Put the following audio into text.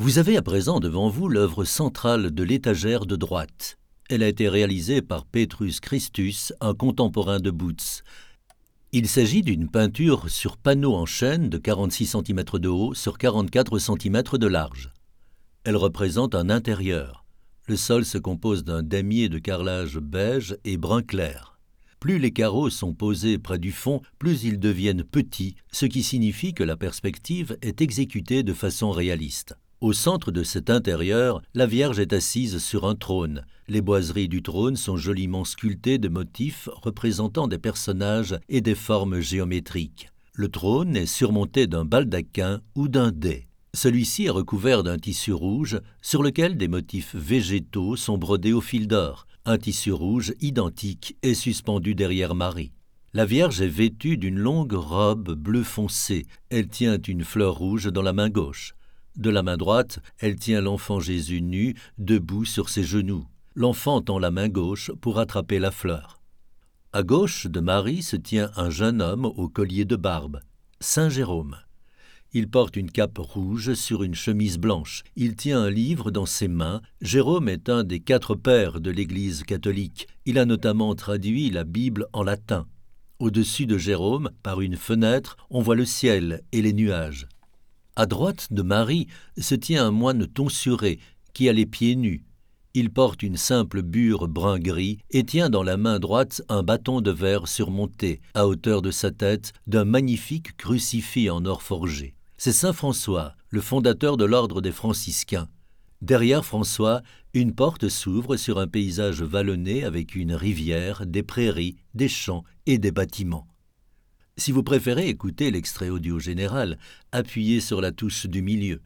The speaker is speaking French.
Vous avez à présent devant vous l'œuvre centrale de l'étagère de droite. Elle a été réalisée par Petrus Christus, un contemporain de Boots. Il s'agit d'une peinture sur panneau en chêne de 46 cm de haut sur 44 cm de large. Elle représente un intérieur. Le sol se compose d'un damier de carrelage beige et brun clair. Plus les carreaux sont posés près du fond, plus ils deviennent petits, ce qui signifie que la perspective est exécutée de façon réaliste. Au centre de cet intérieur, la Vierge est assise sur un trône. Les boiseries du trône sont joliment sculptées de motifs représentant des personnages et des formes géométriques. Le trône est surmonté d'un baldaquin ou d'un dais. Celui-ci est recouvert d'un tissu rouge sur lequel des motifs végétaux sont brodés au fil d'or. Un tissu rouge identique est suspendu derrière Marie. La Vierge est vêtue d'une longue robe bleu foncé. Elle tient une fleur rouge dans la main gauche. De la main droite, elle tient l'enfant Jésus nu, debout sur ses genoux. L'enfant tend la main gauche pour attraper la fleur. À gauche de Marie se tient un jeune homme au collier de barbe, Saint Jérôme. Il porte une cape rouge sur une chemise blanche. Il tient un livre dans ses mains. Jérôme est un des quatre pères de l'Église catholique. Il a notamment traduit la Bible en latin. Au-dessus de Jérôme, par une fenêtre, on voit le ciel et les nuages. À droite de Marie se tient un moine tonsuré qui a les pieds nus. Il porte une simple bure brun-gris et tient dans la main droite un bâton de verre surmonté, à hauteur de sa tête, d'un magnifique crucifix en or forgé. C'est Saint François, le fondateur de l'ordre des franciscains. Derrière François, une porte s'ouvre sur un paysage vallonné avec une rivière, des prairies, des champs et des bâtiments. Si vous préférez écouter l'extrait audio général, appuyez sur la touche du milieu.